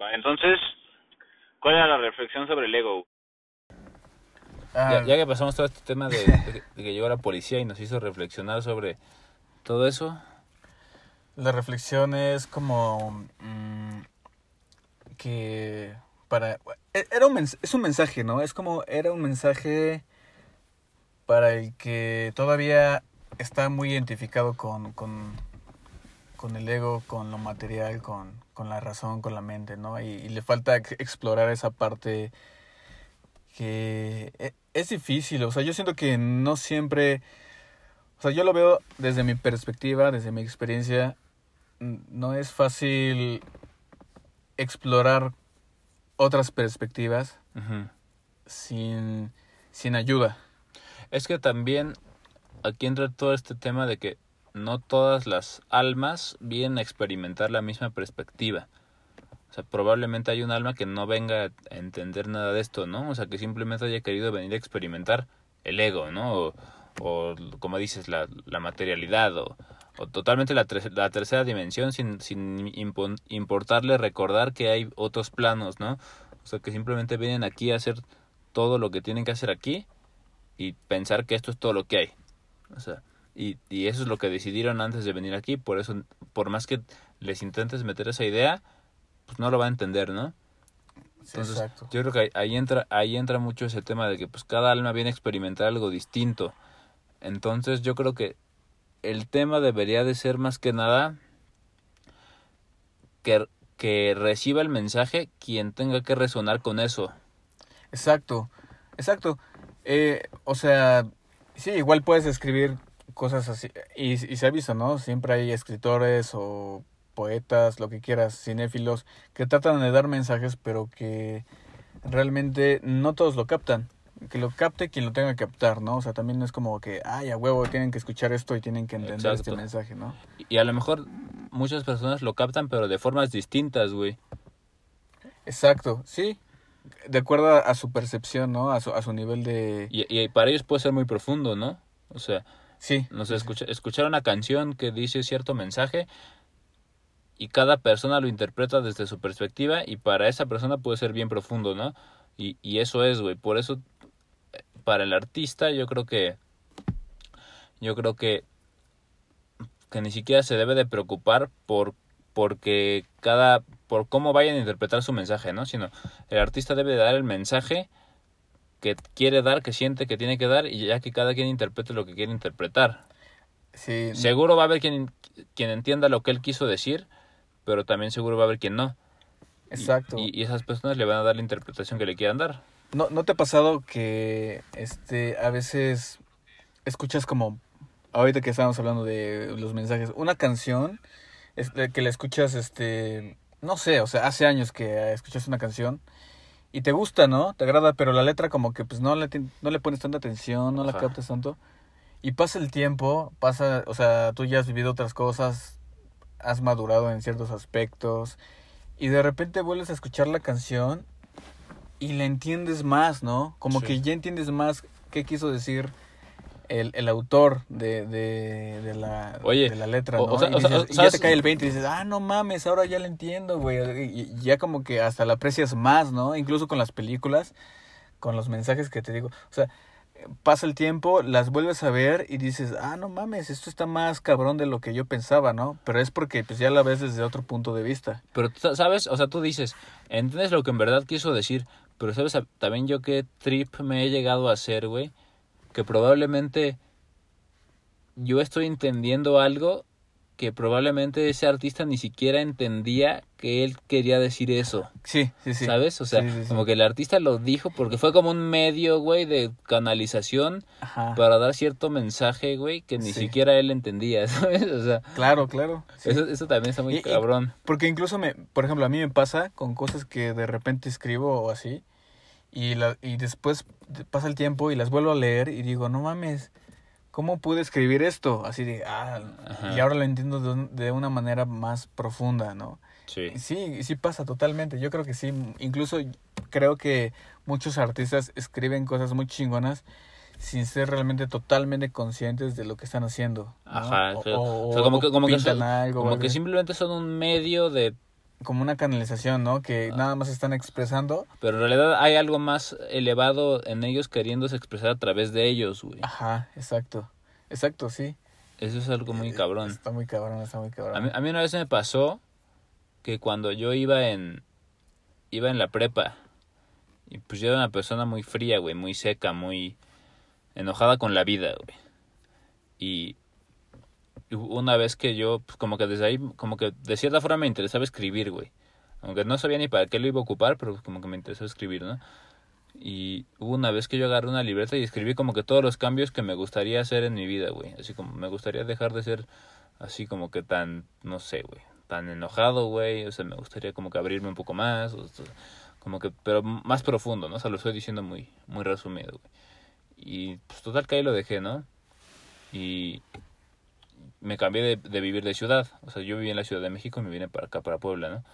Va, entonces, ¿cuál era la reflexión sobre el ego? Ah, Ya, ya que pasamos todo este tema de, de- de que llegó la policía y nos hizo reflexionar sobre todo eso, La reflexión es como mm, que para e- era un mens- es un mensaje, ¿no? Es como era un mensaje para el que todavía está muy identificado con, con, con el ego, con lo material, con, con la razón, con la mente, ¿no? Y, y le falta ex- explorar esa parte que e- es difícil, o sea, yo siento que no siempre, o sea, yo lo veo desde mi perspectiva, desde mi experiencia, no es fácil explorar otras perspectivas sin, sin ayuda. es que también aquí entra todo este tema de que no todas las almas vienen a experimentar la misma perspectiva. O sea, probablemente hay un alma que no venga a entender nada de esto, ¿no? O sea, que simplemente haya querido venir a experimentar el ego, ¿no? O, como dices, la, la materialidad, o, o totalmente la, tre- la tercera dimensión sin, sin importarle recordar que hay otros planos, ¿no? O sea, que simplemente vienen aquí a hacer todo lo que tienen que hacer aquí y pensar que esto es todo lo que hay. O sea, y, y eso es lo que decidieron antes de venir aquí, por eso, por más que les intentes meter esa idea, pues no lo va a entender, ¿no? Entonces, yo creo que ahí, ahí entra, ahí entra mucho ese tema de que pues cada alma viene a experimentar algo distinto. Entonces yo creo que el tema debería de ser más que nada que, que reciba el mensaje quien tenga que resonar con eso. Exacto, exacto. Eh, o sea, sí, igual puedes escribir cosas así. Y, y se ha visto, ¿no? Siempre hay escritores o poetas, lo que quieras, cinéfilos, que tratan de dar mensajes, pero que realmente no todos lo captan. Que lo capte quien lo tenga que captar, ¿no? O sea, también no es como que, ay, a huevo, tienen que escuchar esto y tienen que entender este mensaje, ¿no? Y a lo mejor muchas personas lo captan, pero de formas distintas, güey. Exacto, sí. De acuerdo a su percepción, ¿no? A su, a su nivel de... Y, y para ellos puede ser muy profundo, ¿no? O sea, Sí, no sé, escucha- escuchar una canción que dice cierto mensaje y cada persona lo interpreta desde su perspectiva y para esa persona puede ser bien profundo, ¿no? Y, y eso es, güey. Por eso, para el artista, yo creo que. Yo creo que. Que ni siquiera se debe de preocupar por. Porque cada. Por cómo vayan a interpretar su mensaje, ¿no? Sino el artista debe de dar el mensaje que quiere dar, que siente que tiene que dar, y ya que cada quien interprete lo que quiere interpretar. sí. Seguro va a haber quien, quien entienda lo que él quiso decir, pero también seguro va a haber quien no. Exacto. Y, y esas personas le van a dar la interpretación que le quieran dar. ¿No, ¿No te ha pasado que este a veces escuchas como ahorita que estábamos hablando de los mensajes, una canción este, que la escuchas este no sé, o sea, hace años que escuchas una canción y te gusta, ¿no? Te agrada, pero la letra como que pues no le no le pones tanta atención, no la captas tanto. Y pasa el tiempo, pasa, o sea, tú ya has vivido otras cosas, has madurado en ciertos aspectos y de repente vuelves a escuchar la canción y la entiendes más, ¿no? Como Sí. que ya entiendes más qué quiso decir el, el autor de, de, de la, Oye, de la letra, ¿no? o sea- y, o sea, dices- y ya te cae el 20 y dices, ah, no mames, ahora ya la entiendo, güey. Y, y ya como que hasta la aprecias más, ¿no? Incluso con las películas, con los mensajes que te digo. O sea, pasa el tiempo, las vuelves a ver y dices, ah, no mames, esto está más cabrón de lo que yo pensaba, ¿no? Pero es porque pues ya la ves desde otro punto de vista. Pero, tú ¿sabes? O sea, tú dices, entiendes lo que en verdad quiso decir, pero ¿sabes también yo qué trip me he llegado a hacer, güey? Que probablemente yo estoy entendiendo algo que probablemente ese artista ni siquiera entendía que él quería decir eso. Sí, sí, sí. ¿Sabes? O sea, Sí, como que el artista lo dijo porque fue como un medio, güey, de canalización Ajá. para dar cierto mensaje, güey, que ni siquiera él entendía, ¿sabes? O sea, Claro, claro. eso, eso también está muy Y- y- cabrón. Porque incluso, me, por ejemplo, a mí me pasa con cosas que de repente escribo o así, y, la, y después pasa el tiempo y las vuelvo a leer y digo, no mames, ¿cómo pude escribir esto? Así de, ah, Ajá. y ahora lo entiendo de, un- de una manera más profunda, ¿no? Sí. Sí, sí pasa totalmente. Yo creo que sí. Incluso creo que muchos artistas escriben cosas muy chingonas sin ser realmente totalmente conscientes de lo que están haciendo. ¿no? Ajá, O, o- O sea, como que, como que, pintan son- algo, o como que simplemente son un medio de como una canalización, ¿no? Que Ah. nada más están expresando. Pero en realidad hay algo más elevado en ellos queriéndose expresar a través de ellos, güey. Ajá, exacto. Exacto, sí. Eso es algo muy Eh, cabrón. Está muy cabrón, está muy cabrón. A mí, a mí una vez me pasó que cuando yo iba en iba en la prepa y pues yo era una persona muy fría, güey, muy seca, muy enojada con la vida, güey. Y una vez que yo pues, como que desde ahí como que de cierta forma me interesaba escribir, güey. Aunque no sabía ni para qué lo iba a ocupar, pero como que me interesó escribir, ¿no? Y hubo una vez que yo agarré una libreta y escribí como que todos los cambios que me gustaría hacer en mi vida, güey. Así como me gustaría dejar de ser así como que tan, no sé, güey, tan enojado, güey. O sea, me gustaría como que abrirme un poco más, o como que, pero más profundo, ¿no? O sea, lo estoy diciendo muy, muy resumido, güey. Y pues total que ahí lo dejé, ¿no? Y me cambié de, de vivir de ciudad. O sea, yo viví en la Ciudad de México y me vine para acá, para Puebla, ¿no?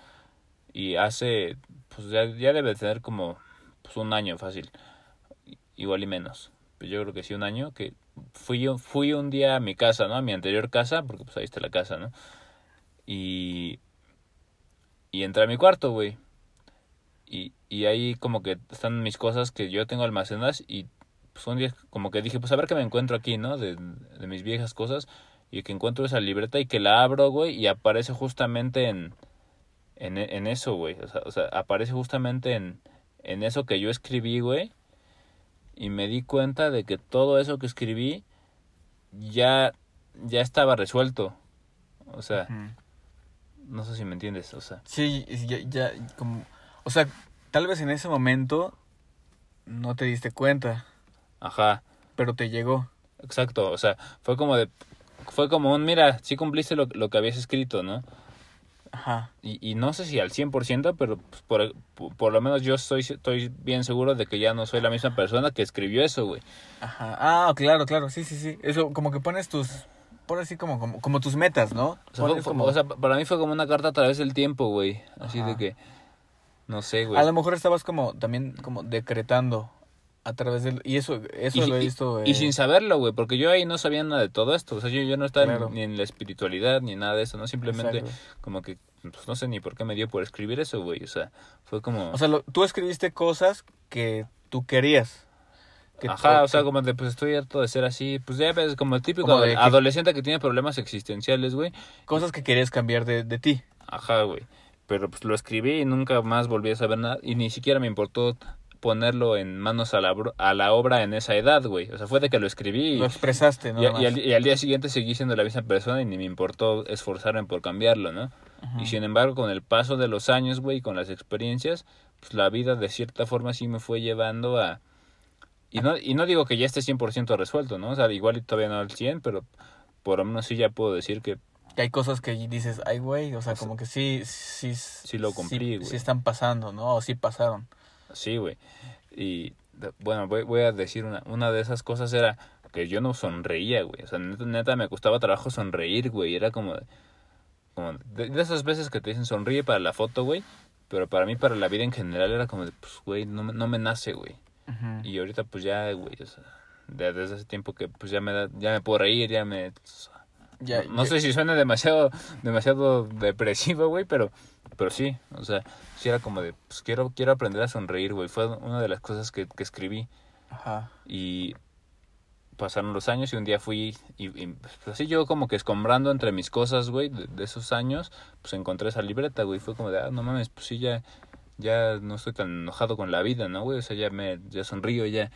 Y hace, pues ya, ya debe tener como pues, un año fácil, igual y menos. Pues yo creo que sí, un año, que fui, fui un día a mi casa, ¿no? A mi anterior casa, porque pues ahí está la casa, ¿no? Y, y entré a mi cuarto, güey. Y, y ahí como que están mis cosas que yo tengo almacenadas y pues un día como que dije, pues a ver qué me encuentro aquí, ¿no? De, de mis viejas cosas y que encuentro esa libreta y que la abro, güey, y aparece justamente en, en, en eso, güey. O sea, o sea, aparece justamente en, en eso que yo escribí, güey. Y me di cuenta de que todo eso que escribí ya, ya estaba resuelto. O sea, no sé si me entiendes, o sea. Sí, ya, ya, como... O sea, tal vez en ese momento no te diste cuenta, Ajá, pero te llegó. exacto. O sea, fue como de... Fue como un, mira, sí cumpliste lo, lo que habías escrito, ¿no? Ajá. Y, y no sé si al 100%, pero pues, por, por, por lo menos yo estoy, estoy bien seguro de que ya no soy la misma persona que escribió eso, güey. Ajá. Ah, claro, claro. Sí, sí, sí. Eso, como que pones tus... Pones así como, como, como tus metas, ¿no? O sea, fue- Pones fue- como- o sea, para mí fue como una carta a través del tiempo, güey. Así de que, no sé, güey. A lo mejor estabas como también como decretando a través del... Y eso, eso Y, lo he y- visto... y eh, sin saberlo, güey, porque yo ahí no sabía nada de todo esto. O sea, yo, yo no estaba Claro. ni en la espiritualidad ni nada de eso, ¿no? Simplemente exacto. como que, pues no sé ni por qué me dio por escribir eso, güey. O sea, fue como... O sea, lo- tú escribiste cosas que tú querías. Que- Ajá, o sea, como de, pues estoy harto de ser así. Pues ya ves, como el típico Como de que- adolescente que tiene problemas existenciales, güey. Cosas que querías cambiar de, de ti. Ajá, güey. Pero pues lo escribí y nunca más volví a saber nada. Y ni siquiera me importó ponerlo en manos a la, a la obra en esa edad, güey. O sea, fue de que lo escribí y, Lo expresaste, ¿no? y, y al, y al día siguiente seguí siendo la misma persona y ni me importó esforzarme por cambiarlo, ¿no? Y sin embargo, con el paso de los años, güey, con las experiencias, pues la vida de cierta forma sí me fue llevando a... Y no, y no digo que ya esté 100% resuelto, ¿no? O sea, igual y todavía no al 100, pero por lo menos sí ya puedo decir que Que hay cosas que dices, ay, güey, o sea, como que sí, sí, Sí lo cumplí, güey. Sí están pasando, ¿no? O sí pasaron. Sí, güey. Y bueno, voy, voy a decir una, una de esas cosas era que yo no sonreía, güey. O sea, neta, neta me costaba trabajo sonreír, güey. Era como, de- como de, de esas veces que te dicen sonríe para la foto, güey. Pero para mí, para la vida en general, era como de, pues, güey, no, me- no me nace, güey. Y ahorita, pues ya, güey, o sea, de- desde ese tiempo que, pues ya me da, ya me puedo reír, ya me... Ya, no, sé si suena demasiado, demasiado depresivo, güey, pero, pero sí, o sea, sí era como de, pues quiero, quiero aprender a sonreír, güey. Fue una de las cosas que, que escribí. Ajá. Y pasaron los años y un día fui y, y, pues, así yo como que escombrando entre mis cosas, güey, de, de esos años, pues encontré esa libreta, güey. Fue como de, ah, no mames, pues sí, ya, ya no estoy tan enojado con la vida, ¿no, güey? O sea, ya me, ya sonrío, ya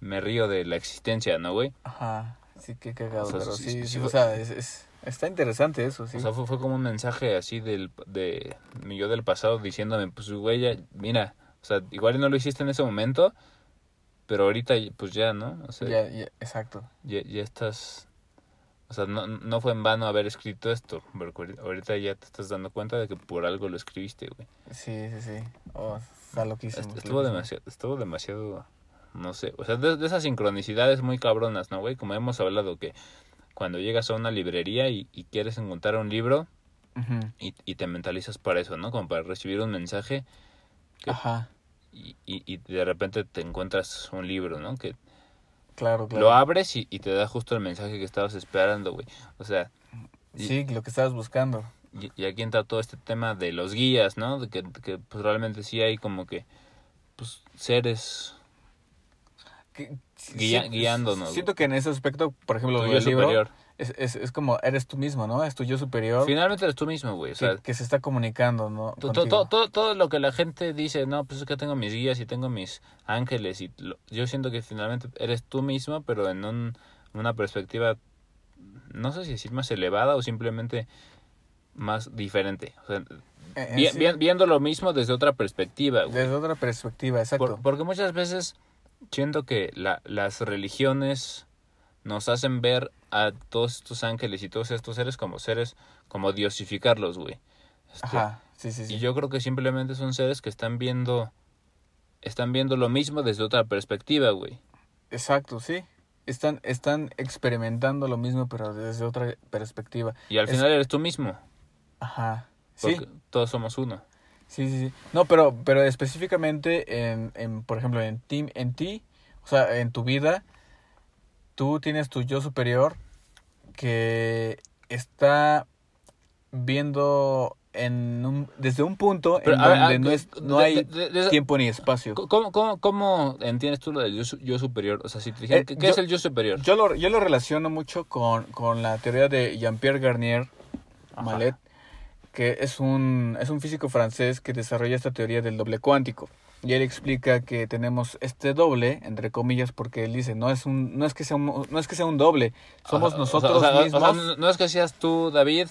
me río de la existencia, ¿no, güey? Ajá. Sí, qué cagado, O sea, pero sí, sí, o sea, es, es- está interesante eso, sí. O sea, fue, fue como un mensaje así del, de mi yo del pasado diciéndome, pues, güey, ya, mira, o sea, igual no lo hiciste en ese momento, pero ahorita, pues ya, ¿no? O sea, ya, ya, exacto. ya, ya estás... O sea, no, no fue en vano haber escrito esto, porque ahorita- ya te estás dando cuenta de que por algo lo escribiste, güey. Sí, sí, sí. Oh, está loquísimo. Est- Estuvo loquísimo. demasiado, estuvo demasiado, no sé, o sea, de, de esas sincronicidades muy cabronas, ¿no, güey? Como hemos hablado que cuando llegas a una librería y, y quieres encontrar un libro y, y te mentalizas para eso, ¿no? Como para recibir un mensaje. Ajá. y, de repente te encuentras un libro, ¿no? Que Claro, claro. lo abres y, te da justo el mensaje que estabas esperando, güey. O sea, Sí, lo que estabas buscando. Y, y aquí entra todo este tema de los guías, ¿no? De que, que pues realmente sí hay como que pues seres Que- Guía- guiándonos, Siento que en ese aspecto, por ejemplo, tu yo libro, superior. es, es, es como eres tú mismo, ¿no? Es tu yo superior Finalmente eres tú mismo, güey. O que, sea, que se está comunicando, ¿no? to- to- Contigo. to- todo, todo lo que la gente dice, no, pues es que tengo mis guías y tengo mis ángeles. y lo- Yo siento que finalmente eres tú mismo, pero en un, una perspectiva, no sé si decir más elevada o simplemente más diferente. O sea, Eh, eh, vi- sí, vi- viendo lo mismo desde otra perspectiva, güey. Desde otra perspectiva, exacto. Por- porque muchas veces siento que la, las religiones nos hacen ver a todos estos ángeles y todos estos seres como seres, como diosificarlos, güey. Este, Ajá, sí, sí, sí. Y yo creo que simplemente son seres que están viendo, están viendo lo mismo desde otra perspectiva, güey. Exacto, sí. Están, están experimentando lo mismo, pero desde otra perspectiva. Y al Es- final eres tú mismo, Ajá. Sí, porque todos somos uno. Sí, sí, sí. No, pero, pero específicamente en, en, por ejemplo, en ti, en ti, o sea, en tu vida, tú tienes tu yo superior que está viendo en un, desde un punto Pero, en ver, donde no, es, no de- hay de- de- tiempo ni espacio. ¿Cómo, cómo, cómo entiendes tú lo del yo, yo superior? O sea, si te dijeran, Eh, ¿qué, qué yo- es el yo superior? Yo lo, yo lo relaciono mucho con, con la teoría de Jean-Pierre Garnier Ajá. Mallet, que es un, es un físico francés que desarrolla esta teoría del doble cuántico. Y él explica que tenemos este doble, entre comillas, porque él dice, no es, un, no es, que, sea un, no es que sea un doble, somos nosotros o sea, o sea, mismos. o sea, no- no es que seas tú, David,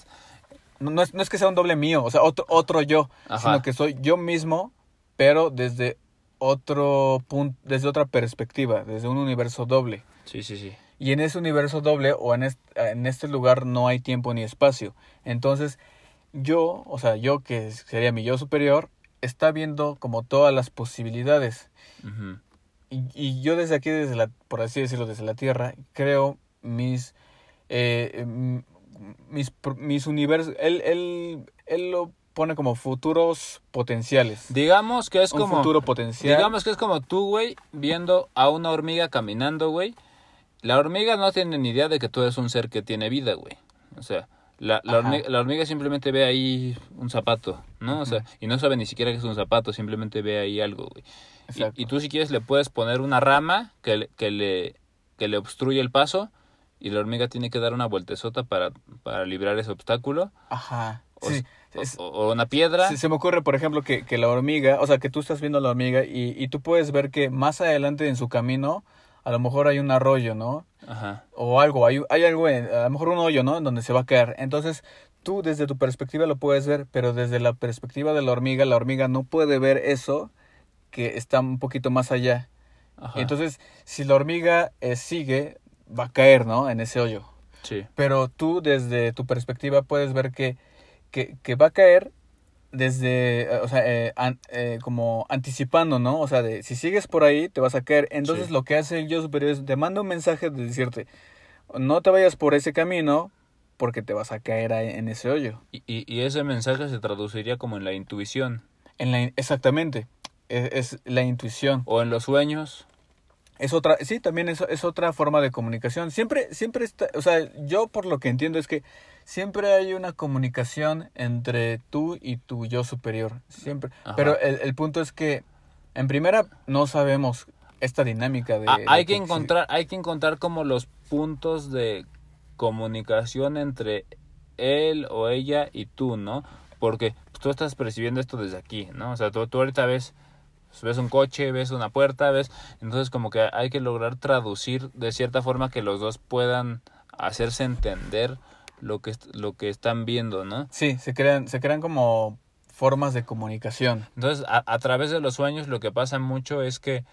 no, no es, no es que sea un doble mío, o sea, otro, otro yo, Ajá. sino que soy yo mismo, pero desde otro punto, desde otra perspectiva, desde un universo doble. Sí, sí, sí. Y en ese universo doble o en este, en este lugar no hay tiempo ni espacio. Entonces, yo, o sea, yo que sería mi yo superior, está viendo como todas las posibilidades. Y, y yo desde aquí, desde la, por así decirlo, desde la Tierra, creo mis, eh, em, mis, mis universos, él, él, él lo pone como futuros potenciales. Digamos que es un como... futuro potencial. Digamos que es como tú, güey, viendo a una hormiga caminando, güey. La hormiga no tiene ni idea de que tú eres un ser que tiene vida, güey. O sea, la, la, hormiga, la hormiga simplemente ve ahí un zapato, ¿no? O sea, y no sabe ni siquiera que es un zapato, simplemente ve ahí algo, güey. Y, y tú si quieres le puedes poner una rama que le, que le, que le obstruye el paso y la hormiga tiene que dar una vueltezota para, para librar ese obstáculo. Ajá. O, Sí, o- es- o- o una piedra. Se, se me ocurre, por ejemplo, que, que la hormiga, o sea, que tú estás viendo la hormiga y, y tú puedes ver que más adelante en su camino, a lo mejor hay un arroyo, ¿no? Ajá. O algo, hay, hay algo, en- a lo mejor un hoyo, ¿no? En donde se va a caer. Entonces, tú desde tu perspectiva lo puedes ver, pero desde la perspectiva de la hormiga, la hormiga no puede ver eso que está un poquito más allá. Ajá. Entonces, si la hormiga eh, sigue, va a caer, ¿no? En ese hoyo. sí. Pero tú desde tu perspectiva puedes ver que, que, que va a caer desde, eh, o sea, eh, an- eh, como anticipando, ¿no? O sea, de si sigues por ahí te vas a caer. Entonces Sí. lo que hace el yo superior es te manda un mensaje de decirte, no te vayas por ese camino porque te vas a caer ahí en ese hoyo. Y, y, y ese mensaje se traduciría como en la intuición En la, exactamente, es, es la intuición. o en los sueños. Es otra, sí, también es, es otra forma de comunicación. Siempre, siempre está, o sea, yo por lo que entiendo es que siempre hay una comunicación entre tú y tu yo superior. Siempre. Ajá. Pero el, el punto es que, en primera, no sabemos esta dinámica de... Ah, de hay que encontrar, hay que encontrar como los puntos de comunicación entre él o ella y tú, ¿no? Porque tú estás percibiendo esto desde aquí, ¿no? O sea, tú, tú ahorita ves, ves un coche, ves una puerta, ves, entonces como que hay que lograr traducir de cierta forma que los dos puedan hacerse entender lo que lo que están viendo, ¿no? Sí, se crean, se crean como formas de comunicación. Entonces, a, a través de los sueños lo que pasa mucho es que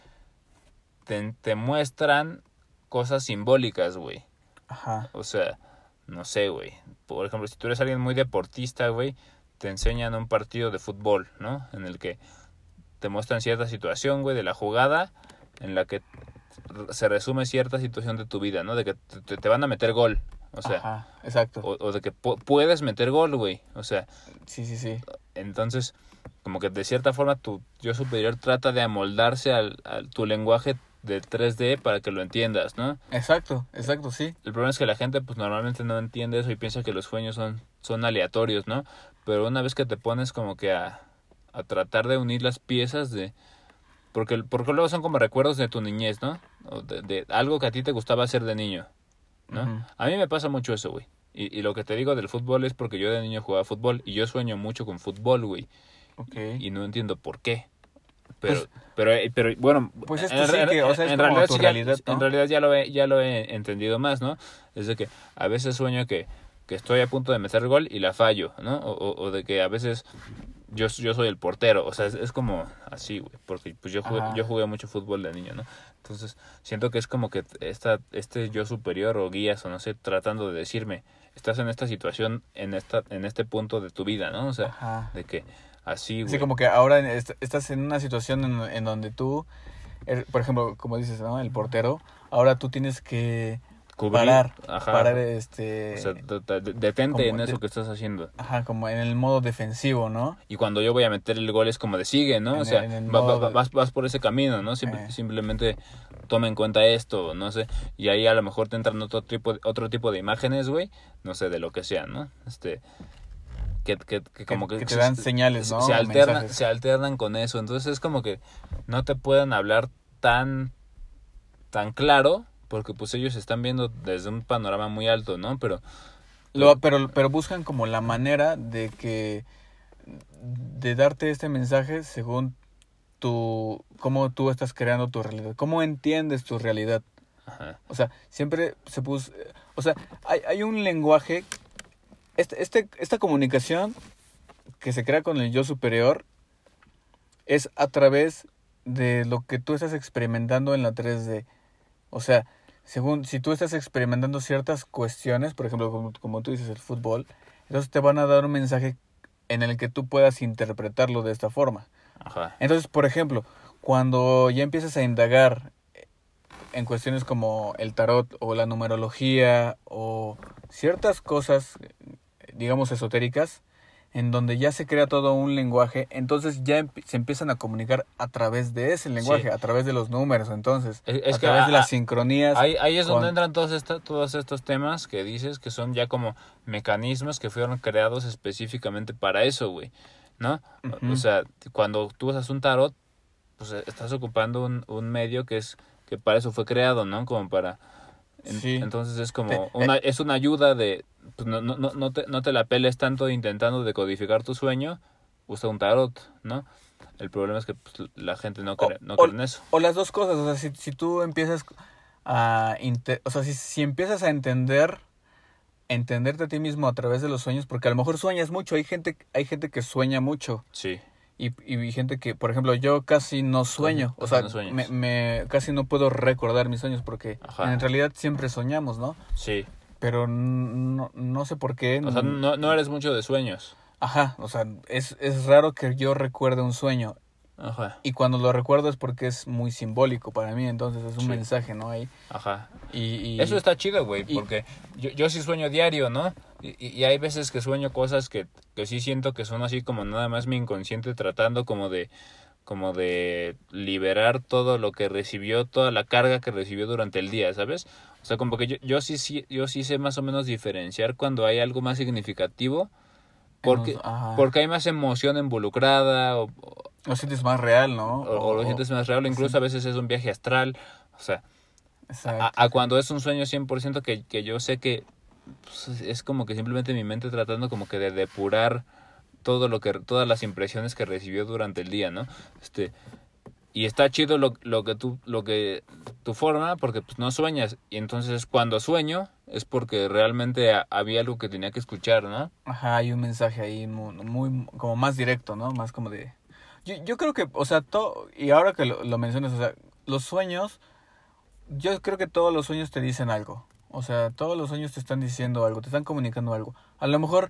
te, te muestran cosas simbólicas, güey. Ajá. O sea, no sé, güey. Por ejemplo, si tú eres alguien muy deportista, güey, te enseñan un partido de fútbol, ¿no? En el que te muestran cierta situación, güey, de la jugada, en la que se resume cierta situación de tu vida, ¿no? De que te, te- van a meter gol, o sea, Ajá, exacto. o, o de que pu- puedes meter gol, güey. O sea, Sí, sí, sí. entonces, como que de cierta forma tu yo superior trata de amoldarse al, al tu lenguaje de 3D para que lo entiendas, ¿no? Exacto, exacto, sí. El problema es que la gente pues normalmente no entiende eso y piensa que los sueños son son aleatorios, ¿no? Pero una vez que te pones como que a, a tratar de unir las piezas de... Porque, porque luego son como recuerdos de tu niñez, ¿no? O de, de algo que a ti te gustaba hacer de niño, ¿no? A mí me pasa mucho eso, güey. Y, y lo que te digo del fútbol es porque yo de niño jugaba fútbol y yo sueño mucho con fútbol, güey. Ok. Y no entiendo por qué. Pero, Pues- pero, eh, pero, bueno, Pues es en que sí, que, o sea, es en realidad ya- realidad, ¿no? en realidad ya lo he, ya lo he entendido más, ¿no? Es de que a veces sueño que, que estoy a punto de meter gol y la fallo, ¿no? O, o- o de que a veces yo, yo soy el portero, o sea, es, es como así, güey, porque pues yo jugué, Ajá. yo jugué mucho fútbol de niño, ¿no? Entonces, siento que es como que esta, este yo superior o guías o no sé, tratando de decirme, estás en esta situación, en esta en este punto de tu vida, ¿no? O sea, Ajá. de que así, güey. Sí, como que ahora estás en una situación en, en donde tú, por ejemplo, como dices, ¿no? El portero, ahora tú tienes que Cubrir, parar, ajá. parar este... O sea, de- de- detente en eso de- que estás haciendo. Ajá, como en el modo defensivo, ¿no? Y cuando yo voy a meter el gol es como de sigue, ¿no? En o sea, en el va- va- modo de- vas, vas por ese camino, ¿no? Simple- Eh. Simplemente toma en cuenta esto, no sé. Y ahí a lo mejor te entran otro tipo, de- otro tipo de imágenes, güey. No sé, de lo que sea, ¿no? Este... Que, que, que como que, que te dan señales, ¿no? se, alternan, se alternan con eso. Entonces es como que no te pueden hablar tan, tan claro porque pues ellos están viendo desde un panorama muy alto, ¿no? Pero Lo- pero, pero buscan como la manera de que de darte este mensaje según tu cómo tú estás creando tu realidad, cómo entiendes tu realidad. ajá, O sea, siempre se puso, o sea, hay, hay un lenguaje, este, este, esta comunicación que se crea con el yo superior es a través de lo que tú estás experimentando en la 3D. O sea, según si tú estás experimentando ciertas cuestiones, por ejemplo, como, como tú dices, el fútbol, entonces te van a dar un mensaje en el que tú puedas interpretarlo de esta forma. ajá. Entonces, por ejemplo, cuando ya empiezas a indagar en cuestiones como el tarot o la numerología o ciertas cosas, digamos, esotéricas, en donde ya se crea todo un lenguaje, entonces ya se empiezan a comunicar a través de ese lenguaje, Sí. a través de los números, entonces, Es- es a que través a- de las sincronías. Ahí, ahí es donde entran todos, esta- todos estos temas que dices que son ya como mecanismos que fueron creados específicamente para eso, güey. ¿No? O sea, cuando tú usas un tarot, pues eh, estás ocupando un, un medio que es que para eso fue creado, ¿no? Como para... Sí. Entonces es como una, es una ayuda de... Pues no, no, no, no, te, no te la peles tanto intentando decodificar tu sueño, usa un tarot, ¿no? El problema es que pues, la gente no cree, no o- cree en eso. O las dos cosas, o sea, si, si tú empiezas a... o sea, si, si empiezas a entender, entenderte a ti mismo a través de los sueños, porque a lo mejor sueñas mucho, hay gente, hay gente que sueña mucho, Sí. Y, y gente que, por ejemplo, yo casi no sueño, o sea, no me, me- casi no puedo recordar mis sueños, porque Ajá. en realidad siempre soñamos, ¿no? Sí. Pero no, no sé por qué. O sea, no, no eres mucho de sueños. Ajá, o sea, es, es raro que yo recuerde un sueño, Ajá, y cuando lo recuerdo es porque es muy simbólico para mí, entonces es un Sí. mensaje, ¿no? Ahí. ajá. Y, y- Eso está chido, güey, porque yo, yo sí sueño diario, ¿no? Y, y- hay veces que sueño cosas que, que sí siento que son así como nada más mi inconsciente tratando como de como de liberar todo lo que recibió, toda la carga que recibió durante el día, ¿sabes? O sea, como que yo, yo sí, sí yo sí sé más o menos diferenciar cuando hay algo más significativo porque porque hay más emoción involucrada o- lo sientes más real, ¿no? o- o lo sientes más real, incluso sí. a veces es un viaje astral, o sea, a, a cuando es un sueño 100% que, que yo sé que pues, es como que simplemente mi mente tratando como que de depurar todo lo que todas las impresiones que recibió durante el día, ¿no? Este y está chido lo, lo que tú lo que tu forma porque pues no sueñas y entonces cuando sueño es porque realmente ha- había algo que tenía que escuchar, ¿no? Ajá, hay un mensaje ahí muy, muy- como más directo, ¿no? Más como de... Yo, yo creo que, o sea, todo, y ahora que lo, lo mencionas, o sea, los sueños, yo creo que todos los sueños te dicen algo. O sea, todos los sueños te están diciendo algo, te están comunicando algo. A lo mejor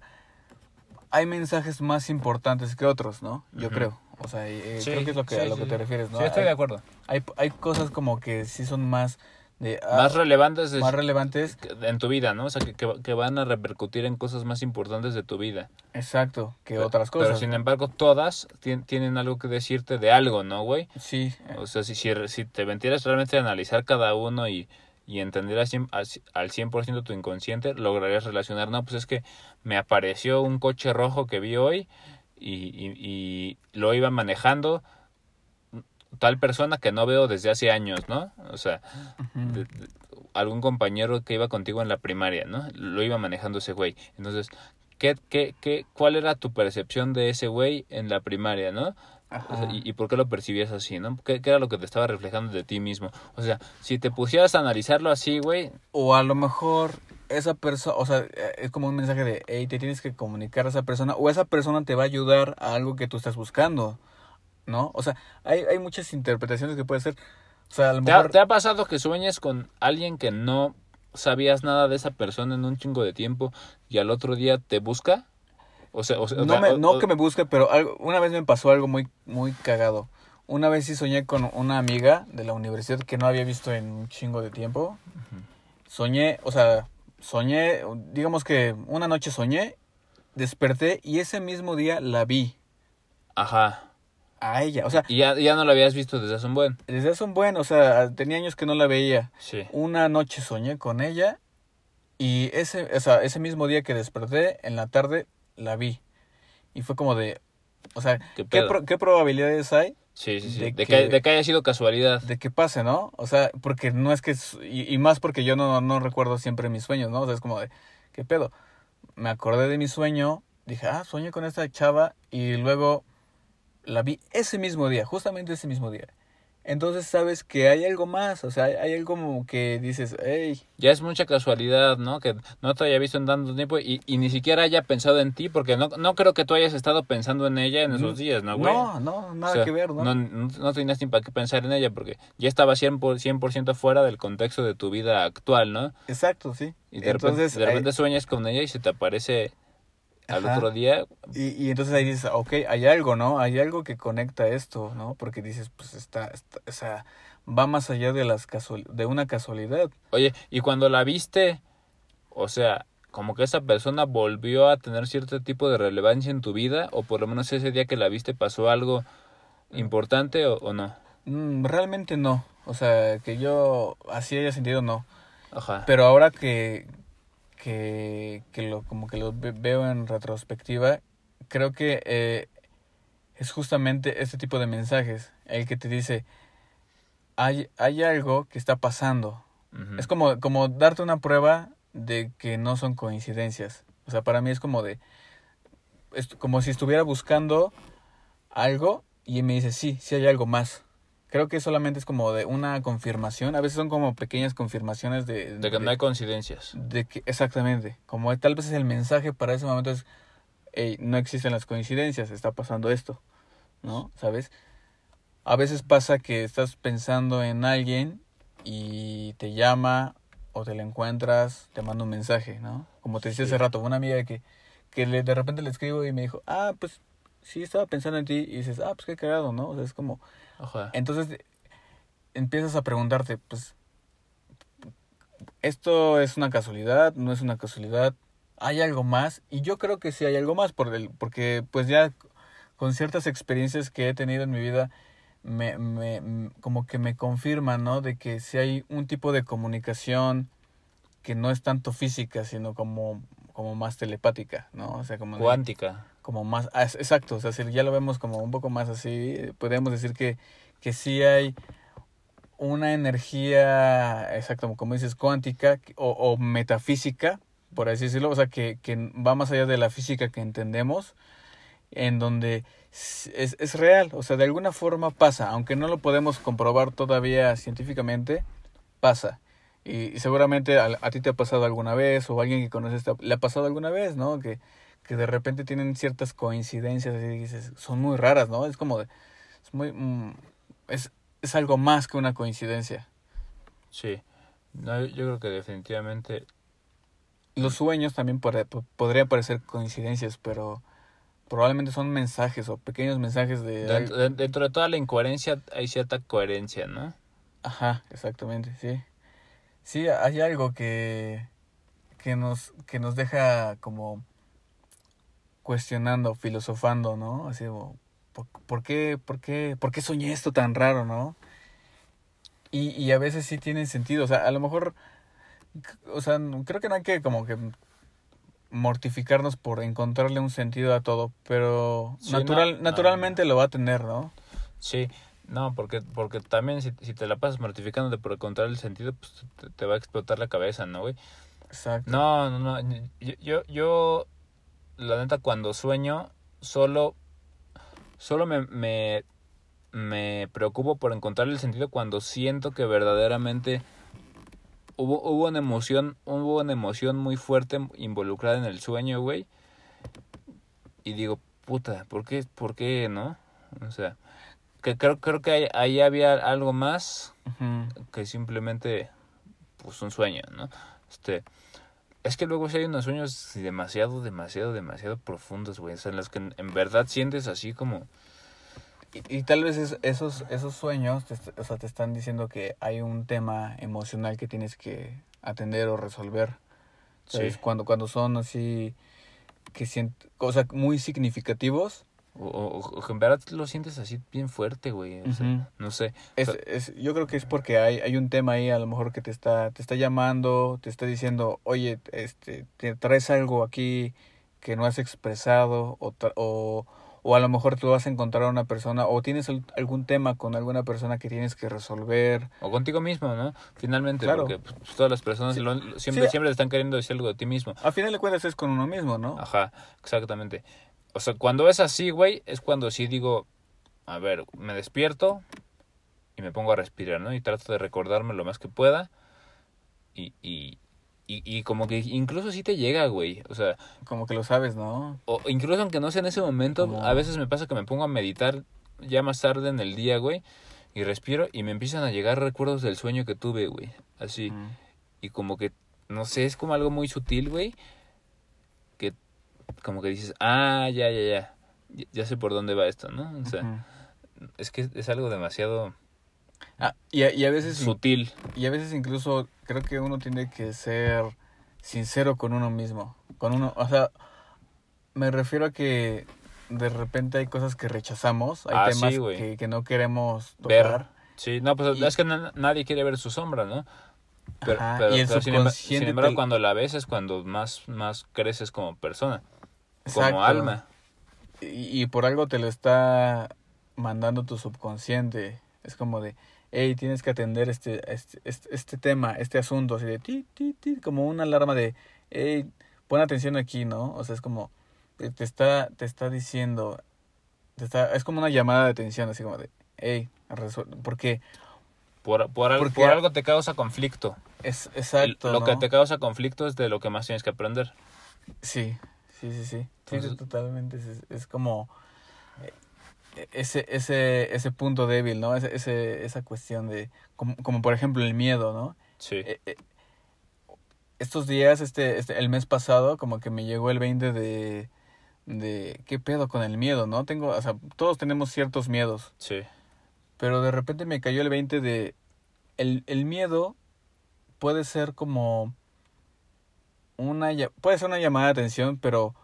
hay mensajes más importantes que otros, ¿no? Yo creo. O sea, eh, Sí, creo que es lo que, sí, a lo que sí. te refieres, ¿no? Sí, estoy hay, de acuerdo. hay, hay cosas como que sí son más de... ah, Más relevantes es- más relevantes. en tu vida, ¿no? O sea, que, que, que van a repercutir en cosas más importantes de tu vida. Exacto, que Pero- otras cosas. Pero sin embargo, todas tien- tienen algo que decirte de algo, ¿no, güey? Sí, O sea, si, si, si te metieras realmente a analizar cada uno y, y entender al 100%, al 100% tu inconsciente, lograrías relacionar, no, pues es que me apareció un coche rojo que vi hoy y, y, y lo iba manejando tal persona que no veo desde hace años, ¿no? O sea, Ujú. de- de- algún compañero que iba contigo en la primaria, ¿no? Lo iba manejando ese güey. Entonces, ¿qué, qué, qué, ¿cuál era tu percepción de ese güey en la primaria, ¿no? O sea, Ajá. y, y por qué lo percibías así, ¿no? ¿Qué, qué era lo que te estaba reflejando de ti mismo? O sea, si te pusieras a analizarlo así, güey, O a lo mejor esa persona, o sea, eh, es como un mensaje de, hey, te tienes que comunicar a esa persona, o esa persona te va a ayudar a algo que tú estás buscando, ¿no? O sea, hay, hay muchas interpretaciones que puede ser. O sea, a lo ¿te ha, te ha pasado que sueñes con alguien que no sabías nada de esa persona en un chingo de tiempo y al otro día te busca? O sea, o sea, No, me, no o- que me busque, pero algo, una vez me pasó algo muy, muy cagado. Una vez sí soñé con una amiga de la universidad que no había visto en un chingo de tiempo. Soñé, o sea, soñé, digamos que una noche soñé, desperté y ese mismo día la vi Ajá. A ella. O sea, Y ya, ya no lo habías visto desde hace un buen. desde hace un buen, o sea, tenía años que no la veía. Sí. Una noche soñé con ella y ese, o sea, ese mismo día que desperté, en la tarde la vi. Y fue como de, o sea, ¿Qué ¿qué, pro- qué probabilidades hay Sí, sí, sí. de De, que- que, de que haya sido casualidad. de que pase, ¿no? O sea, porque no es que, y, y más porque yo no, no recuerdo siempre mis sueños, ¿no? O sea, es como de, ¿qué pedo? Me acordé de mi sueño, dije, ah, soñé con esta chava y luego la vi ese mismo día, justamente ese mismo día. Entonces sabes que hay algo más, o sea, hay, algo como que dices, hey, Ya es mucha casualidad, ¿no? Que no te haya visto en tanto tiempo y, y ni siquiera haya pensado en ti, porque no, no creo que tú hayas estado pensando en ella en esos días, ¿no, güey? no, no, nada O sea, que ver, ¿no? No, no, no tenías ni para qué pensar en ella, porque ya estaba 100%, por- 100 fuera del contexto de tu vida actual, ¿no? Exacto, sí. Y de entonces, repente, de repente sueñas con ella y se te aparece al Ajá. otro día. y, y entonces ahí dices, ok, hay algo, ¿no? Hay algo que conecta esto, ¿no? Porque dices, pues está, está o sea, va más allá de las casual, de una casualidad. Oye, y cuando la viste, o sea, como que esa persona volvió a tener cierto tipo de relevancia en tu vida, o por lo menos ese día que la viste pasó algo importante o, o no. Mm, realmente no. O sea, que yo así haya sentido, no. Ajá. Pero ahora que, que, que lo, como que lo ve- veo en retrospectiva, creo que eh, es justamente este tipo de mensajes, el que te dice, hay, hay algo que está pasando. Es como, como darte una prueba de que no son coincidencias. O sea, para mí es como de, es como si estuviera buscando algo y me dice, sí, sí hay algo más. Creo que solamente es como de una confirmación. A veces son como pequeñas confirmaciones de... De que no hay coincidencias. de que, exactamente. Como tal vez el mensaje para ese momento es, "Ey, no existen las coincidencias, está pasando esto. ¿No? ¿Sabes? A veces pasa que estás pensando en alguien y te llama o te la encuentras, te manda un mensaje, ¿no? Como te decía Sí. hace rato, una amiga que, que le, de repente le escribo y me dijo, ah, pues sí, estaba pensando en ti. Y dices, ah, pues qué cagado, ¿no? O sea, es como, Ajá. entonces empiezas a preguntarte, pues, ¿esto es una casualidad? ¿No es una casualidad? ¿Hay algo más? Y yo creo que sí hay algo más, por el, porque pues ya con ciertas experiencias que he tenido en mi vida, me, me, como que me confirman, ¿no? De que sí hay un tipo de comunicación que no es tanto física, sino como, como más telepática, ¿no? O sea, como... Cuántica. Como más ah, exacto o sea si ya lo vemos como un poco más así podríamos decir que que sí hay una energía exacto como dices cuántica o, o metafísica por así decirlo o sea que, que va más allá de la física que entendemos en donde es, es real o sea de alguna forma pasa aunque no lo podemos comprobar todavía científicamente pasa. Y, seguramente a, a ti te ha pasado alguna vez o alguien que conoces te le ha pasado alguna vez no que que de repente tienen ciertas coincidencias y dices, son muy raras, ¿no? Es como de, es muy, mm, es, es algo más que una coincidencia. Sí. No, yo creo que definitivamente Los sueños también podría, po- podría parecer coincidencias, pero probablemente son mensajes o pequeños mensajes de... dentro, de- dentro de toda la incoherencia hay cierta coherencia, ¿no? Ajá, exactamente, sí. Sí, hay algo que, que, nos, que nos deja como cuestionando, filosofando, ¿no? Así como, ¿por, por qué, por, qué, ¿por qué soñé esto tan raro, no? Y, y a veces sí tienen sentido. O sea, a lo mejor. O sea, creo que no hay que como que mortificarnos por encontrarle un sentido a todo, pero Sí, natural, no, no. naturalmente lo va a tener, ¿no? Sí, no, porque, porque también si, si te la pasas mortificándote por encontrar el sentido, pues te, te va a explotar la cabeza, ¿no, güey? Exacto. No, no, no. Yo, yo, yo, la neta, cuando sueño, solo, solo me, me, me preocupo por encontrar el sentido cuando siento que verdaderamente hubo, hubo una emoción, hubo una emoción muy fuerte involucrada en el sueño, güey. Y digo, puta, ¿por qué, por qué, no? O sea, que creo, creo que ahí, ahí había algo más que simplemente pues un sueño, ¿no? Este es que luego si hay unos sueños demasiado, demasiado, demasiado profundos, güey, o sea, en los que en, verdad sientes así como Y, y tal vez es- esos, esos sueños te, o sea, te están diciendo que hay un tema emocional que tienes que atender o resolver. ¿sabes? Sí. Cuando, cuando son así, que sient, o sea, muy significativos. O, o- o que en verdad lo sientes así bien fuerte, güey, o sea, no sé. Es, sea, es, yo creo que es porque hay, hay un tema ahí a lo mejor que te está, te está llamando, te está diciendo, oye, este, te traes algo aquí que no has expresado o, tra- o, o a lo mejor tú vas a encontrar a una persona o tienes al- algún tema con alguna persona que tienes que resolver. o contigo mismo, ¿no? Finalmente, Claro. porque pues, todas las personas Sí. lo- siempre Sí. siempre te están queriendo decir algo de ti mismo. A final de cuentas es con uno mismo, ¿no? Ajá, exactamente. O sea, cuando es así, güey, es cuando sí digo, a ver, me despierto y me pongo a respirar, ¿no? Y trato de recordarme lo más que pueda. Y, y, y, y como que incluso sí te llega, güey. O sea, Como que lo sabes, ¿no? o incluso aunque no sea en ese momento, a veces me pasa que me pongo a meditar ya más tarde en el día, güey. Y respiro y me empiezan a llegar recuerdos del sueño que tuve, güey. Así. Mm. Y como que, no sé, es como algo muy sutil, güey. Como que dices, ah, ya, ya, ya. Ya- Ya sé por dónde va esto, ¿no? O sea, es que es algo demasiado Ah, y, a, y a veces sutil. y a veces incluso creo que uno tiene que ser sincero con uno mismo, con uno, o sea, me refiero a que de repente hay cosas que rechazamos, hay Ah, temas sí, que, que no queremos Ver. tocar. Sí, no, pues Y- es que na- nadie quiere ver su sombra, ¿no? Pero, Ajá, pero- y el pero sin, emba- subconsciente sin embargo, te- cuando la ves es cuando más, más creces como persona, Exacto. como alma. Y, y por algo te lo está mandando tu subconsciente. Es como de, hey, tienes que atender este, este, este, este tema, este asunto, así de ti, ti, ti, como una alarma de, hey, pon atención aquí, ¿no? O sea, es como, te, te está, te está diciendo, te está, es como una llamada de atención, así como de, hey, porque Por, por, al- Porque- por algo te causa conflicto. es exacto, lo que te causa conflicto es de lo que más tienes que aprender. Sí, sí, sí, sí. Sí, totalmente. Es, es como eh, ese, ese, ese punto débil, ¿no? Ese, ese, esa cuestión de, como, como por ejemplo el miedo, ¿no? Sí. Eh, eh, estos días, este, este, el mes pasado, como que me llegó el 20 de, de, ¿qué pedo con el miedo, no? Tengo, o sea, todos tenemos ciertos miedos, Sí. pero de repente me cayó el 20 de, el, el miedo puede ser como una puede ser una llamada de atención, pero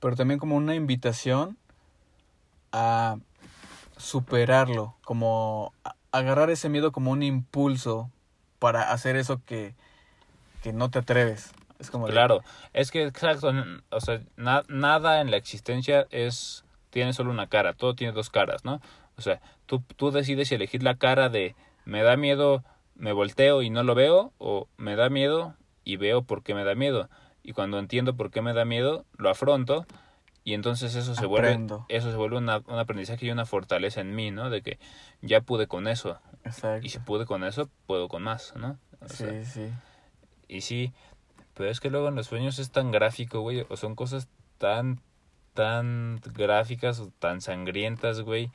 pero también como una invitación a superarlo, como agarrar ese miedo como un impulso para hacer eso que que no te atreves. Es como Claro, es que exacto, o sea, na- nada en la existencia es tiene solo una cara, todo tiene dos caras, ¿no? O sea, tú, tú decides elegir la cara de me da miedo, me volteo y no lo veo, o me da miedo y veo por qué me da miedo. Y cuando entiendo por qué me da miedo, lo afronto y entonces eso se vuelve eso se vuelve una- un aprendizaje y una fortaleza en mí, ¿no? De que ya pude con eso Exacto. y si pude con eso, puedo con más, ¿no? O Sí, sea, sí. y sí, pero es que luego en los sueños es tan gráfico, güey, o son cosas tan, tan gráficas o tan sangrientas, güey.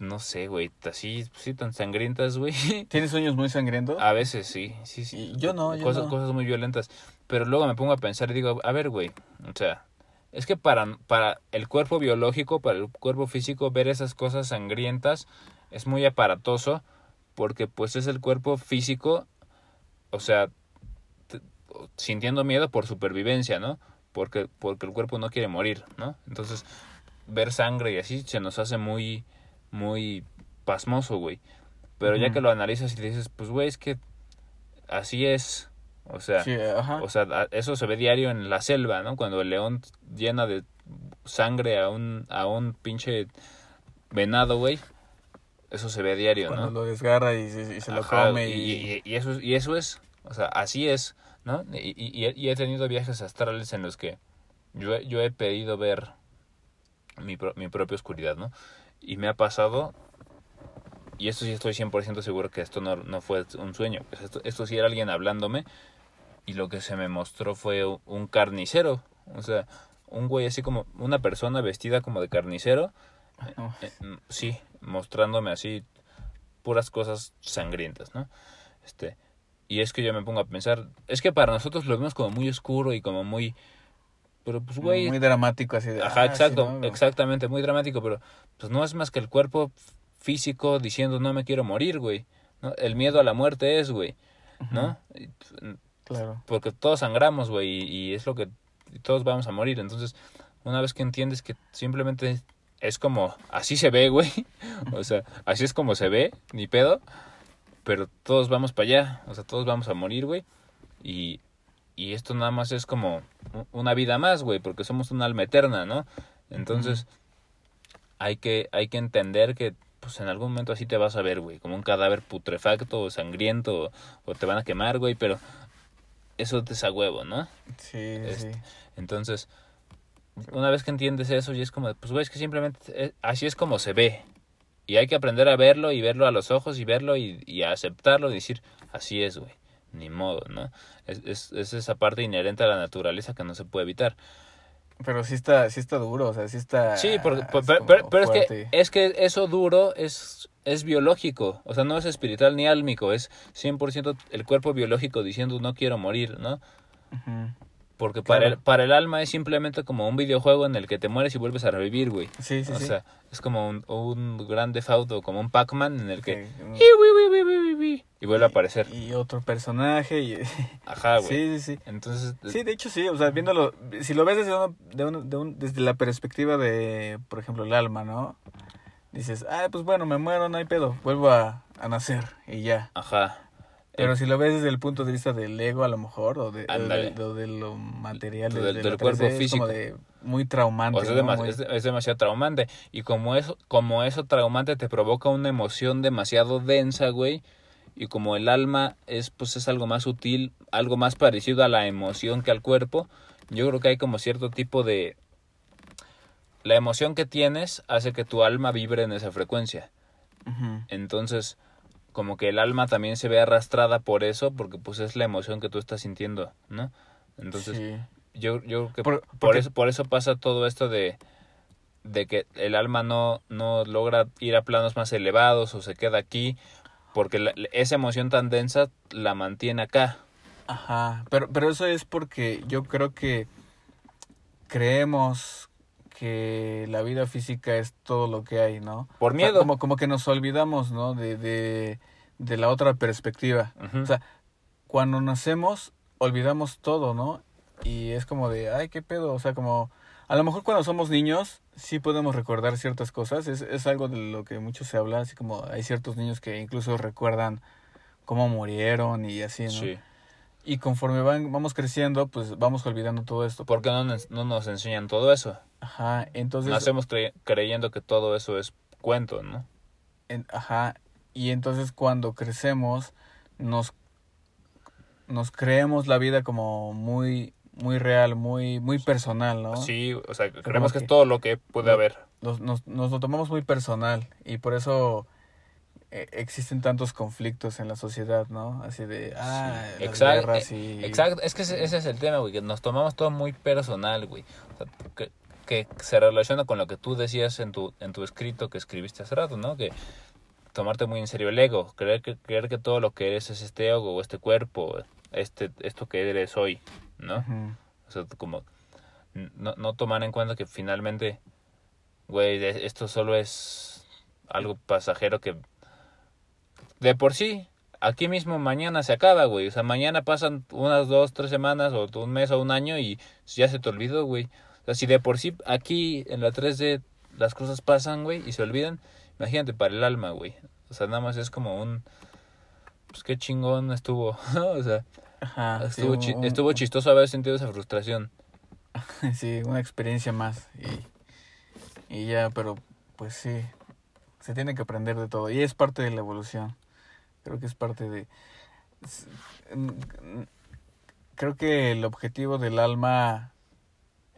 No sé, güey, así, sí, tan sangrientas, güey. ¿Tienes sueños muy sangrientos? A veces sí, sí, sí. Y yo no, yo cosas, no. cosas muy violentas. Pero luego me pongo a pensar y digo, a ver, güey, o sea, es que para, para el cuerpo biológico, para el cuerpo físico, ver esas cosas sangrientas es muy aparatoso porque pues es el cuerpo físico, o sea, sintiendo miedo por supervivencia, ¿no? Porque, porque el cuerpo no quiere morir, ¿no? Entonces, ver sangre y así se nos hace muy, muy pasmoso, güey. Pero ya que lo analizas y dices, pues, güey, es que así es. O sea, Sí, o sea, eso se ve diario en la selva, ¿no? Cuando el león llena de sangre a un, a un pinche venado, güey. Eso se ve diario, Cuando ¿no? lo desgarra y, se- y se lo Ajá, come y, y... y- y eso, es- y eso es, o sea, así es, ¿no? Y, he- tenido viajes astrales en los que yo, he- yo he pedido ver mi, pro- mi propia oscuridad, ¿no? Y me ha pasado, y esto sí estoy 100% seguro que esto no, no fue un sueño, pues esto, esto sí era alguien hablándome, y lo que se me mostró fue un carnicero, o sea, un güey así como, una persona vestida como de carnicero, No. eh, mm, sí, mostrándome así puras cosas sangrientas, ¿no? Este, y es que yo me pongo a pensar, es que para nosotros lo vemos como muy oscuro y como muy pero pues güey, Muy dramático así de... ajá, ah, exacto, sí, ¿no? exactamente, muy dramático, pero pues no es más que el cuerpo físico diciendo no me quiero morir, güey. ¿no? El miedo a la muerte es, güey, ¿no? Pues, Claro. porque todos sangramos, güey, y, y es lo que todos vamos a morir. Entonces, una vez que entiendes que simplemente es como así se ve, güey, o sea, así es como se ve, ni pedo, pero todos vamos para allá, o sea, todos vamos a morir, güey, y, y esto nada más es como una vida más, güey, porque somos un alma eterna, ¿no? Entonces, hay que hay que entender que pues en algún momento así te vas a ver, güey, como un cadáver putrefacto o sangriento o, o te van a quemar, güey, pero eso te a huevo, ¿no? Sí, Este, sí. Entonces, una vez que entiendes eso, y es como, pues, güey, es que simplemente eh, así es como se ve. Y hay que aprender a verlo y verlo a los ojos y verlo y, y a aceptarlo y decir, así es, güey, ni modo, ¿no? Es, es, es esa parte inherente a la naturaleza que no se puede evitar. Pero sí está, sí está duro, o sea, sí está... Sí, porque, es pero, como pero, pero es, que, es que eso duro es, es biológico, o sea, no es espiritual ni álmico, es 100% el cuerpo biológico diciendo no quiero morir, ¿no? Ujú. Porque para, el, para el alma es simplemente como un videojuego en el que te mueres y vuelves a revivir, güey. Sí, sí, o sí. sea, es como un, un gran defauto, como un Pac-Man en el que... Sí, Y vuelve a aparecer. Y otro personaje y... Ajá, güey. sí, sí, sí. Entonces, Sí, de hecho sí, o sea, viéndolo, si lo ves desde, de de un- desde la perspectiva de, por ejemplo, el alma, ¿no? Dices, ah, pues bueno, me muero, no hay pedo, vuelvo a, a nacer y ya. ajá. Pero si lo ves desde el punto de vista del ego, a lo mejor, o de, lo material, de, Del- de del cuerpo 3D, es físico. como de muy traumante, o sea, es, ¿no? demas- Muy- es, es demasiado traumante. Y como eso, como eso traumante te provoca una emoción demasiado densa, güey. Y como el alma es, pues, es algo más sutil, algo más parecido a la emoción que al cuerpo, yo creo que hay como cierto tipo de... La emoción que tienes hace que tu alma vibre en esa frecuencia. Entonces, como que el alma también se ve arrastrada por eso, porque pues es la emoción que tú estás sintiendo, ¿no? Entonces, Sí. yo, yo creo que Por- eso por eso pasa todo esto de de que el alma no no logra ir a planos más elevados o se queda aquí porque la- esa emoción tan densa la mantiene acá. Ajá, pero, pero eso es porque yo creo que creemos que la vida física es todo lo que hay, ¿no? Por O sea, miedo. como, como que nos olvidamos, ¿no? De, de, de la otra perspectiva. O sea, cuando nacemos, olvidamos todo, ¿no? Y es como de, ay, qué pedo. O sea, como, a lo mejor cuando somos niños, sí podemos recordar ciertas cosas. Es, es algo de lo que mucho se habla, así como hay ciertos niños que incluso recuerdan cómo murieron y así, ¿no? Sí. Y conforme van, vamos creciendo, pues vamos olvidando todo esto. ¿Por qué no, no nos enseñan todo eso? Ajá, entonces... Nacemos cre- creyendo que todo eso es cuento, ¿no? en- ajá, y entonces cuando crecemos, nos, nos creemos la vida como muy, muy real, muy, muy personal, ¿no? Sí, o sea, creemos que que- es todo lo que puede haber. Nos, nos, nos lo tomamos muy personal y por eso eh, existen tantos conflictos en la sociedad, ¿no? Así de, ah, las Exacto, guerras y... exacto, es que ese, ese es el tema, güey, que nos tomamos todo muy personal, güey. O sea, que, se relaciona con lo que tú decías en tu, en tu escrito que escribiste hace rato, ¿no? Que tomarte muy en serio el ego, creer que, creer que todo lo que eres es este ego o este cuerpo, este, esto que eres hoy, ¿no? O sea, como no, no tomar en cuenta que finalmente, güey, esto solo es algo pasajero que de por sí, aquí mismo mañana se acaba, güey. O sea, mañana pasan unas dos, tres semanas o un mes o un año y ya se te olvidó, güey. O sea, si de por sí aquí en la 3D las cosas pasan, güey, y se olvidan, imagínate para el alma, güey. O sea, nada más es como un... Pues qué chingón estuvo. O sea, Ajá, estuvo, un- chi- un- estuvo chistoso haber sentido esa frustración. Sí, una experiencia más. Y, y ya, pero pues sí, se tiene que aprender de todo. Y es parte de la evolución. Creo que es parte de... es- Creo que el objetivo del alma,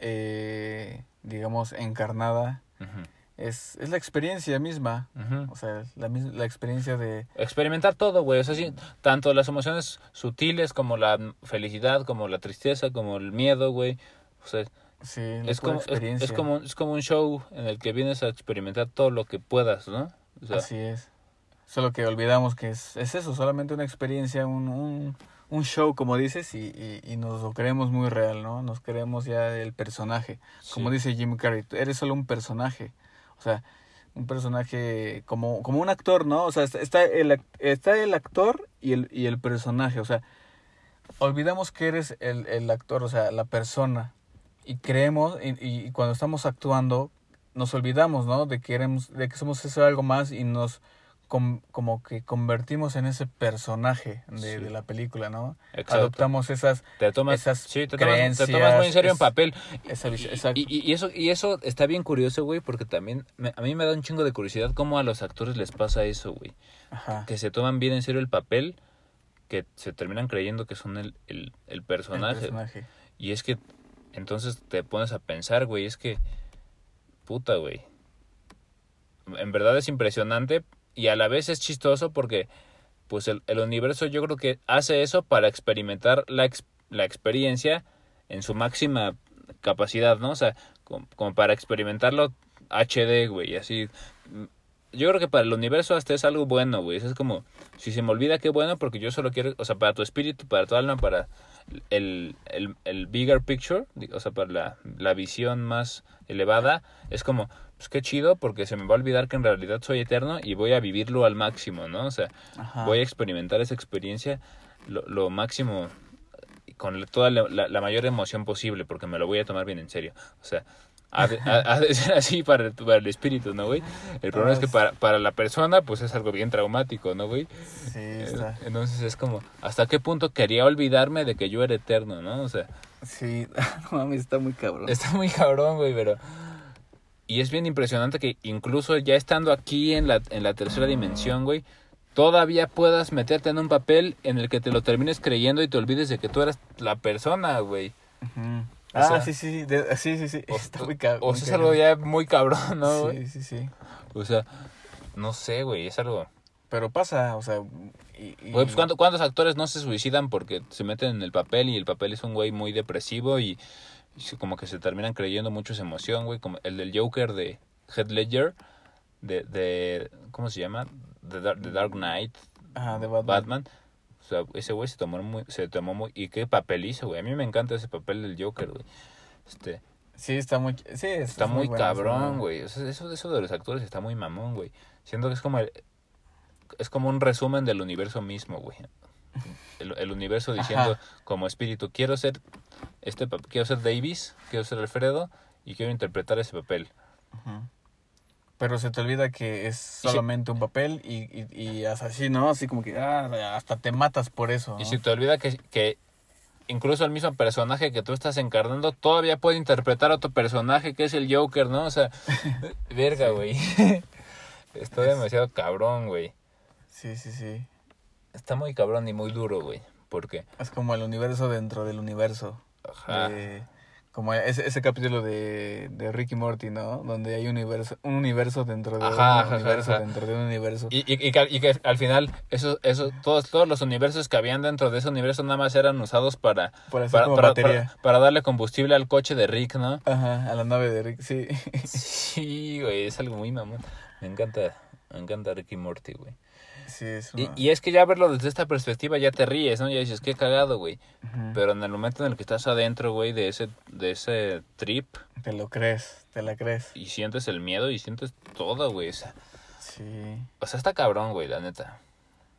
eh, digamos, encarnada, es, es la experiencia misma. O sea, la, la experiencia de... Experimentar todo, güey. O sea, sí, tanto las emociones sutiles como la felicidad, como la tristeza, como el miedo, güey. O sea, Sí, es como, es, como, es como un show en el que vienes a experimentar todo lo que puedas, ¿no? O sea, Así es. Solo que olvidamos que es, es eso, solamente una experiencia, un, un, un show, como dices, y, y, y nos lo creemos muy real, ¿no? Nos creemos ya el personaje. Como dice Jim Carrey, eres solo un personaje. O sea, un personaje como, como un actor, ¿no? O sea, está- el, está el actor y el, y el personaje. O sea, olvidamos que eres el, el actor, o sea, la persona. Y creemos, y, y cuando estamos actuando, nos olvidamos, ¿no? De que, éramos, de que somos eso algo más y nos com- como que convertimos en ese personaje de, Sí. de la película, ¿no? Exacto. Adoptamos esas, te tomas, esas sí, te tomas, te tomas muy en serio creencias, en papel. esa vis- Y- eso, y eso está bien curioso, güey, porque también me- a mí me da un chingo de curiosidad cómo a los actores les pasa eso, güey. Ajá. Que se toman bien en serio el papel, que se terminan creyendo que son el, el, el el personaje. personaje. Y es que entonces te pones a pensar, güey, es que puta, güey. En verdad es impresionante y a la vez es chistoso porque pues el, el universo yo creo que hace eso para experimentar la, ex- la experiencia en su máxima capacidad, ¿no? O sea, como, como para experimentarlo HD, güey, así. Yo creo que para el universo hasta es algo bueno, güey. Es como, si se me olvida, qué bueno, porque yo solo quiero, o sea, para tu espíritu, para tu alma, para el, el, el bigger picture, o sea, para la, la visión más elevada, es como, pues qué chido, porque se me va a olvidar que en realidad soy eterno y voy a vivirlo al máximo, ¿no? O sea, Ajá. voy a experimentar esa experiencia lo, lo máximo con toda la, la- la mayor emoción posible porque me lo voy a tomar bien en serio o sea ha de, ha- ha de ser así para el, para el espíritu no güey el problema es que para, para la persona pues es algo bien traumático no güey Sí, está. entonces es como hasta qué punto quería olvidarme de que yo era eterno no o sea Sí, mames, está muy cabrón. Está muy cabrón, güey, pero... Y es bien impresionante que incluso ya estando aquí en la, en la tercera dimensión, güey, todavía puedas meterte en un papel en el que te lo termines creyendo y te olvides de que tú eras la persona, güey. Ah, sea- sí, sí, sí, de- sí, sí, sí. O, Está muy cabrón. o sea, es algo ya muy cabrón, ¿no, güey? Sí, sí, sí. O sea, no sé, güey, es algo... Pero pasa, o sea, y, y- Güey, pues ¿cuánto- ¿cuántos actores no se suicidan porque se meten en el papel y el papel es un güey muy depresivo y, como que se terminan creyendo mucho esa emoción, güey? Como el del Joker de Heath Ledger, de, de ¿cómo se llama? The Dark, The Dark Knight, Ajá, de Batman. Batman. O sea, ese güey se tomó muy, se tomó muy, y qué papel hizo, güey. A mí me encanta ese papel del Joker, güey. Este, Sí, está muy, sí, está muy cabrón, güey. O sea, eso, eso de los actores está muy mamón, güey. Siento que es como el, es como un resumen del universo mismo, güey. El, el universo diciendo como espíritu, quiero ser este quiero ser Davis, quiero ser Alfredo y quiero interpretar ese papel. Pero se te olvida que es si- solamente un papel y, y, y hasta así, ¿no? Así como que ah, hasta te matas por eso. Y si te olvida que, que incluso el mismo personaje que tú estás encarnando todavía puede interpretar a otro personaje que es el Joker, ¿no? O sea, verga, güey. Está demasiado cabrón, güey. Sí, sí, sí. Está muy cabrón y muy duro, güey. Porque, Es como el universo dentro del universo. Ajá. De- como ese, ese capítulo de, de Ricky Morty, ¿no? Donde hay universo, un universo dentro de Ajá, un ajá, universo ajá. dentro de un universo. Y, y, y que, y que al final, eso, eso, todos, todos los universos que habían dentro de ese universo nada más eran usados para, para, como para, batería. para- para darle combustible al coche de Rick, ¿no? Ajá, a la nave de Rick, sí. Sí, güey, es algo muy mamón. Me encanta, me encanta Rick y Morty, güey. Sí, es Y, una- y es que ya verlo desde esta perspectiva ya te ríes, ¿no? Ya dices, qué cagado, güey. Pero en el momento en el que estás adentro, güey, de ese, de ese trip Te lo crees, te la crees. y sientes el miedo y sientes todo, güey. O sea, Sí. o sea, está cabrón, güey, la neta.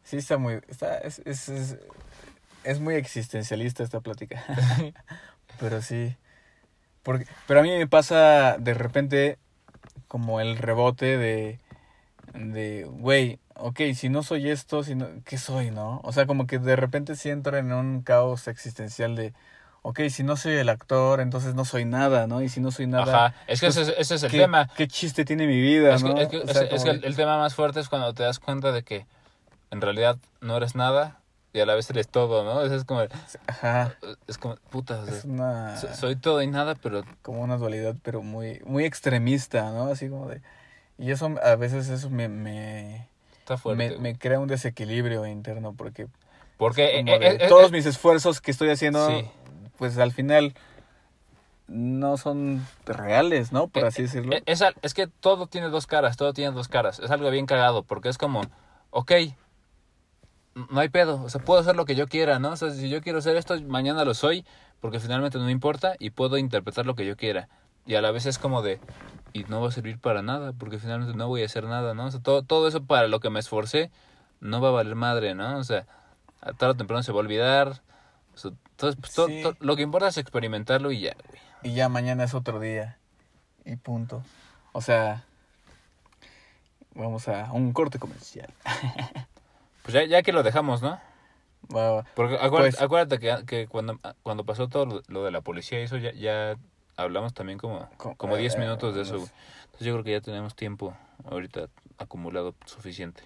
Sí, está muy. Está, es, es, es, es muy existencialista esta plática. pero sí. Porque, pero a mí me pasa de repente como el rebote de. De, güey, ok, si no soy esto, si no, ¿qué soy, no? O sea, como que de repente sí entro en un caos existencial de, ok, si no soy el actor, entonces no soy nada, ¿no? Y si no soy nada... Ajá, es que pues, ese, ese es el ¿qué, tema. ¿Qué chiste tiene mi vida, Es que, no? es que- O es- sea, es como que el, tema más fuerte es cuando te das cuenta de que en realidad no eres nada y a la vez eres todo, ¿no? Eso es como, Ajá, es como, puta, o sea, es una... so- soy todo y nada, pero como una dualidad, pero muy, muy extremista, ¿no? Así como de... Y eso, a veces eso me, me, está fuerte. me, crea un desequilibrio interno porque Porque eh, eh, eh, todos eh, mis esfuerzos que estoy haciendo, Sí. pues al final no son reales, ¿no? Por así decirlo. es, es que todo tiene dos caras, todo tiene dos caras. Es algo bien cagado, porque es como, ok, no hay pedo, o sea, puedo hacer lo que yo quiera, ¿no? O sea, si yo quiero hacer esto, mañana lo soy, porque finalmente no me importa y puedo interpretar lo que yo quiera. Y a la vez es como de, y no va a servir para nada, porque finalmente no voy a hacer nada, ¿no? O sea, todo, todo eso para lo que me esforcé no va a valer madre, ¿no? O sea, a tarde o temprano se va a olvidar. O sea, entonces, pues, to- Sí. to- lo que importa es experimentarlo y ya, güey. Y ya mañana es otro día. Y punto. O sea, vamos a un corte comercial. Pues ya, ya que lo dejamos, ¿no? Va. Porque acuérdate, Pues- acuérdate que, que cuando, cuando pasó todo lo, lo de la policía eso, ya, ya hablamos también como, Co- como 10 eh, minutos de eso. unos- güey. Entonces yo creo que ya tenemos tiempo ahorita acumulado suficiente.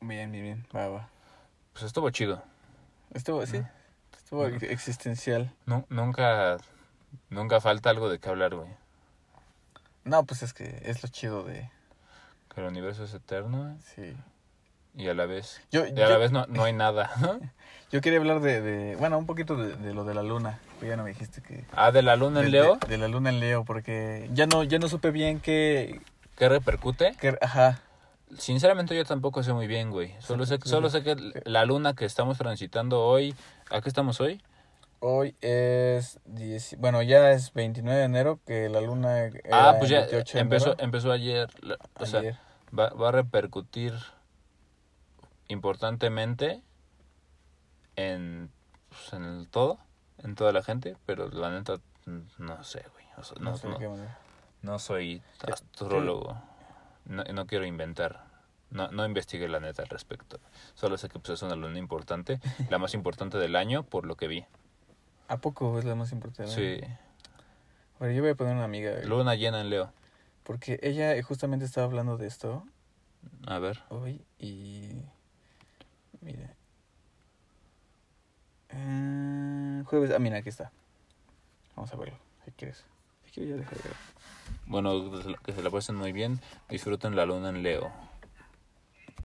Bien, bien, bien. Va, va. Pues estuvo chido. Estuvo, sí. Estuvo ex- existencial. Nu- nunca, nunca falta algo de qué hablar, güey. No, pues es que es lo chido de... Que el universo es eterno Sí. Y a la vez, Yo, y a la vez no, no hay nada. yo quería hablar de, de... Bueno, un poquito de, de lo de la luna. ya no me dijiste que... Ah, de la luna de, en Leo, De, la luna en Leo, porque ya no, ya no supe bien qué... ¿qué repercute? ajá. Sinceramente yo tampoco sé muy bien, güey. Solo sé, solo sé que la luna que estamos transitando hoy, ¿a qué estamos hoy? Hoy es... 10 bueno, ya es 29 de enero, que la luna... Era Ah, pues ya 28 de empezó, empezó ayer. la- o sea, va, va a repercutir importantemente en, pues, en el todo, en toda la gente, pero la neta, no sé, güey. O sea, no, No sé no- qué no soy astrólogo, no, no quiero inventar. No, no investigué la neta al respecto. Solo sé que pues, es una luna importante, la más importante del año, por lo que vi. ¿A poco es la más importante? Sí, Bueno, yo voy a poner una amiga, güey, luna llena en Leo. porque ella justamente estaba hablando de esto A ver. hoy y... Mira. Eh, jueves... Ah, mira, aquí está. Vamos a verlo, si quieres. Si quieres ya deja de ver. Bueno, que se la pasen muy bien. Disfruten la luna en Leo.